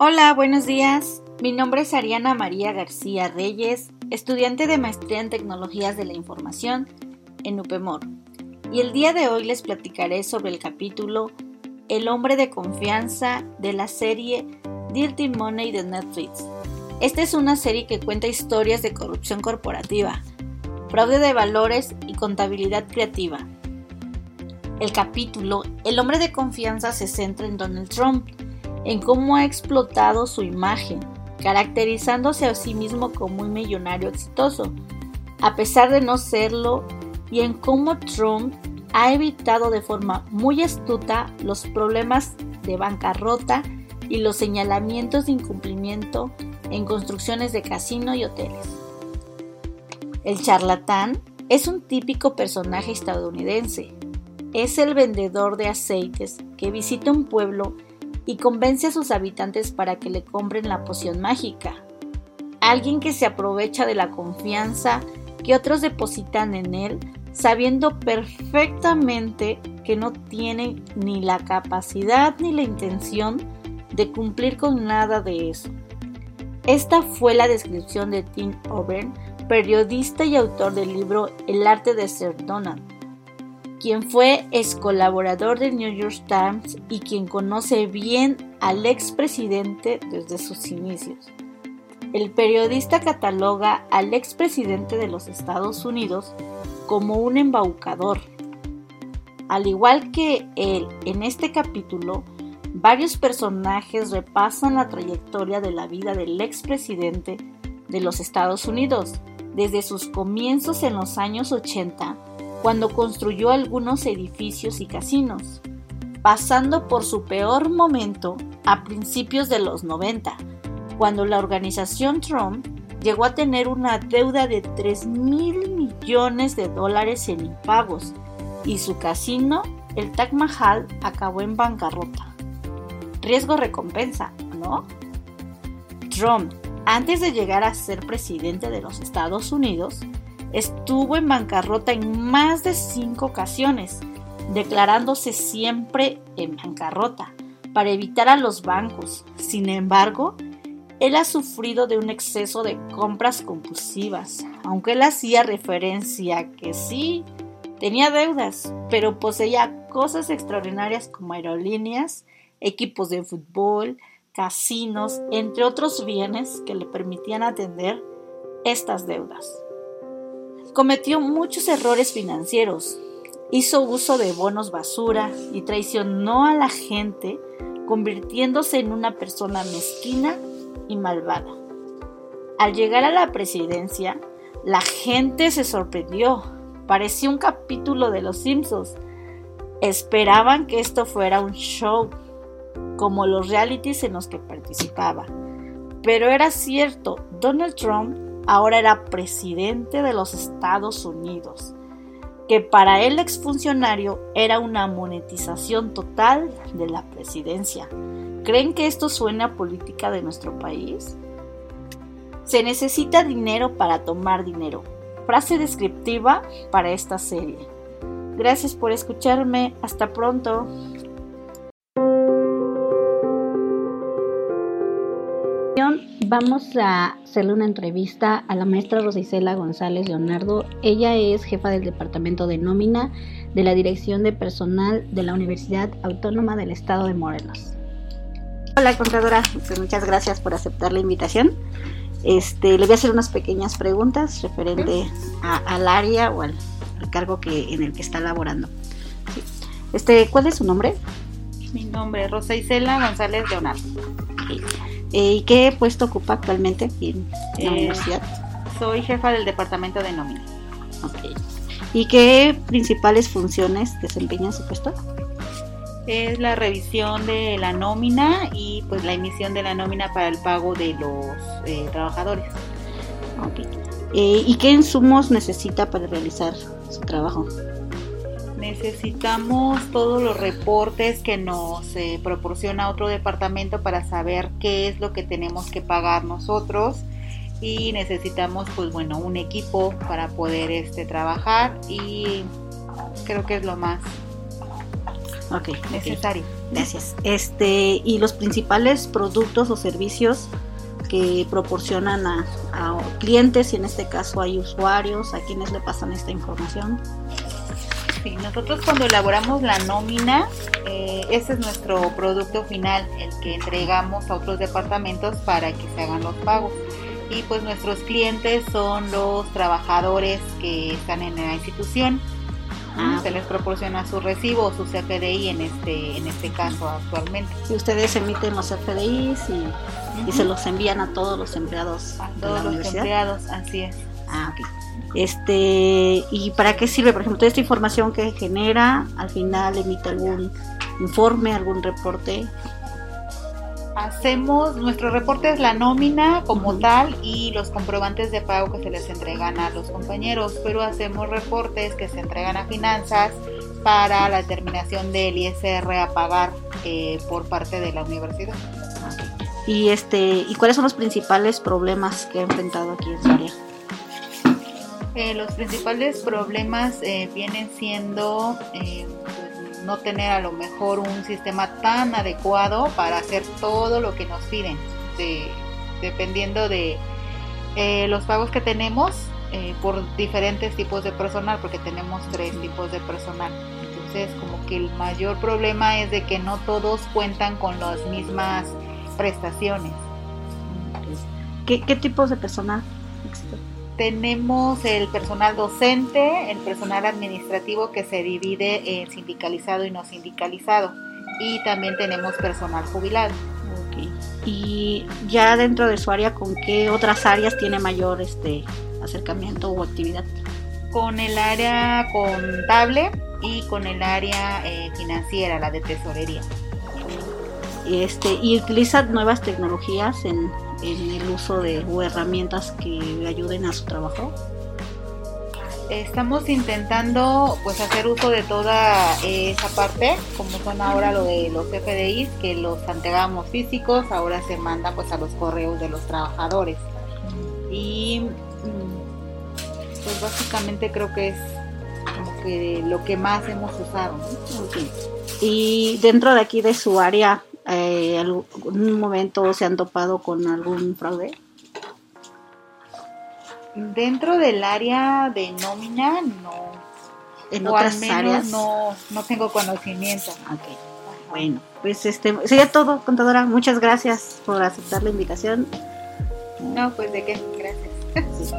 Hola, buenos días. Mi nombre es Ariana María García Reyes, estudiante de Maestría en Tecnologías de la Información en UPEMOR. Y el día de hoy les platicaré sobre el capítulo El hombre de confianza de la serie Dirty Money de Netflix. Esta es una serie que cuenta historias de corrupción corporativa, fraude de valores y contabilidad creativa. El capítulo El hombre de confianza se centra en Donald Trump, en cómo ha explotado su imagen, caracterizándose a sí mismo como un millonario exitoso, a pesar de no serlo, y en cómo Trump ha evitado de forma muy astuta los problemas de bancarrota y los señalamientos de incumplimiento en construcciones de casino y hoteles. El charlatán es un típico personaje estadounidense. Es el vendedor de aceites que visita un pueblo y convence a sus habitantes para que le compren la poción mágica. Alguien que se aprovecha de la confianza que otros depositan en él, sabiendo perfectamente que no tiene ni la capacidad ni la intención de cumplir con nada de eso. Esta fue la descripción de Tim O'Byrne, periodista y autor del libro El arte de ser Donald, quien fue ex colaborador del New York Times y quien conoce bien al expresidente desde sus inicios. El periodista cataloga al expresidente de los Estados Unidos como un embaucador. Al igual que él, en este capítulo, varios personajes repasan la trayectoria de la vida del expresidente de los Estados Unidos, desde sus comienzos en los años 80, cuando construyó algunos edificios y casinos, pasando por su peor momento a principios de los 90, cuando la organización Trump llegó a tener una deuda de 3 mil millones de dólares en impagos y su casino, el Taj Mahal, acabó en bancarrota riesgo-recompensa, ¿no? Trump, antes de llegar a ser presidente de los Estados Unidos, estuvo en bancarrota en más de cinco ocasiones, declarándose siempre en bancarrota para evitar a los bancos. Sin embargo, él ha sufrido de un exceso de compras compulsivas, aunque él hacía referencia a que sí, tenía deudas, pero poseía cosas extraordinarias como aerolíneas equipos de fútbol, casinos, entre otros bienes que le permitían atender estas deudas. Cometió muchos errores financieros, hizo uso de bonos basura y traicionó a la gente, convirtiéndose en una persona mezquina y malvada. Al llegar a la presidencia, la gente se sorprendió. Parecía un capítulo de Los Simpsons. Esperaban que esto fuera un show, como los realities en los que participaba. Pero era cierto, Donald Trump ahora era presidente de los Estados Unidos, que para el exfuncionario era una monetización total de la presidencia. ¿Creen que esto suena a política de nuestro país? Se necesita dinero para tomar dinero. Frase descriptiva para esta serie. Gracias por escucharme. Hasta pronto. Vamos a hacerle una entrevista a la maestra Rosicela González Leonardo. Ella es jefa del Departamento de Nómina de la Dirección de Personal de la Universidad Autónoma del Estado de Morelos. Hola, contadora. Pues muchas gracias por aceptar la invitación. Este, le voy a hacer unas pequeñas preguntas referente al área o al, cargo que, en el que está laborando. Este, ¿Cuál es su nombre? Mi nombre es Rosa Isela González Leonardo. Eh, ¿Y qué puesto ocupa actualmente aquí en la Eh, universidad? Soy jefa del departamento de nómina. ¿Y qué principales funciones desempeña su puesto? Es la revisión de la nómina y pues la emisión de la nómina para el pago de los eh, trabajadores. ¿Y qué insumos necesita para realizar su trabajo? Necesitamos todos los reportes que nos eh, proporciona otro departamento para saber qué es lo que tenemos que pagar nosotros y necesitamos pues bueno un equipo para poder este trabajar y creo que es lo más Ok. ok. necesario. Gracias. Este, y los principales productos o servicios que proporcionan a, clientes y en este caso hay usuarios a quienes le pasan esta información. Sí, nosotros cuando elaboramos la nómina, eh, ese es nuestro producto final, el que entregamos a otros departamentos para que se hagan los pagos. Y pues nuestros clientes son los trabajadores que están en la institución Ah, se les proporciona su recibo o su CFDI en este, en este caso actualmente. Y ustedes emiten los CFDIs y, se los envían a todos los empleados. A todos los empleados, así es. Ah, ok. Este, ¿y para qué sirve? Por ejemplo, toda esta información que genera, al final emite algún informe, algún reporte Hacemos, nuestro reporte es la nómina como tal y los comprobantes de pago que se les entregan a los compañeros, pero hacemos reportes que se entregan a finanzas para la determinación del ISR a pagar eh, por parte de la universidad. Y este, ¿y cuáles son los principales problemas que ha enfrentado aquí en su área? Eh, los principales problemas eh, vienen siendo no tener a lo mejor un sistema tan adecuado para hacer todo lo que nos piden, dependiendo de eh, los pagos que tenemos eh, por diferentes tipos de personal, porque tenemos tres tipos de personal. Entonces, como que el mayor problema es de que no todos cuentan con las mismas prestaciones. ¿Qué, qué tipos de personal tenemos el personal docente, el personal administrativo que se divide en sindicalizado y no sindicalizado. Y también tenemos personal jubilado. Y ya dentro de su área, ¿con qué otras áreas tiene mayor este acercamiento o actividad? Con el área contable y con el área eh, financiera, la de tesorería. Este, y utiliza nuevas tecnologías en, en el uso de herramientas que ayuden a su trabajo? Estamos intentando pues hacer uso de toda esa parte, como son ahora lo de los FDIs, que los entregamos físicos, ahora se manda pues a los correos de los trabajadores. Y mm, pues básicamente creo que es como que lo que más hemos usado. Y dentro de aquí de su área, eh, algún momento se han topado con algún fraude? Dentro del área de nómina, no. En otras áreas no, no tengo conocimiento. Bueno, pues este sería todo, contadora. Muchas gracias por aceptar la invitación. No, pues de qué, gracias.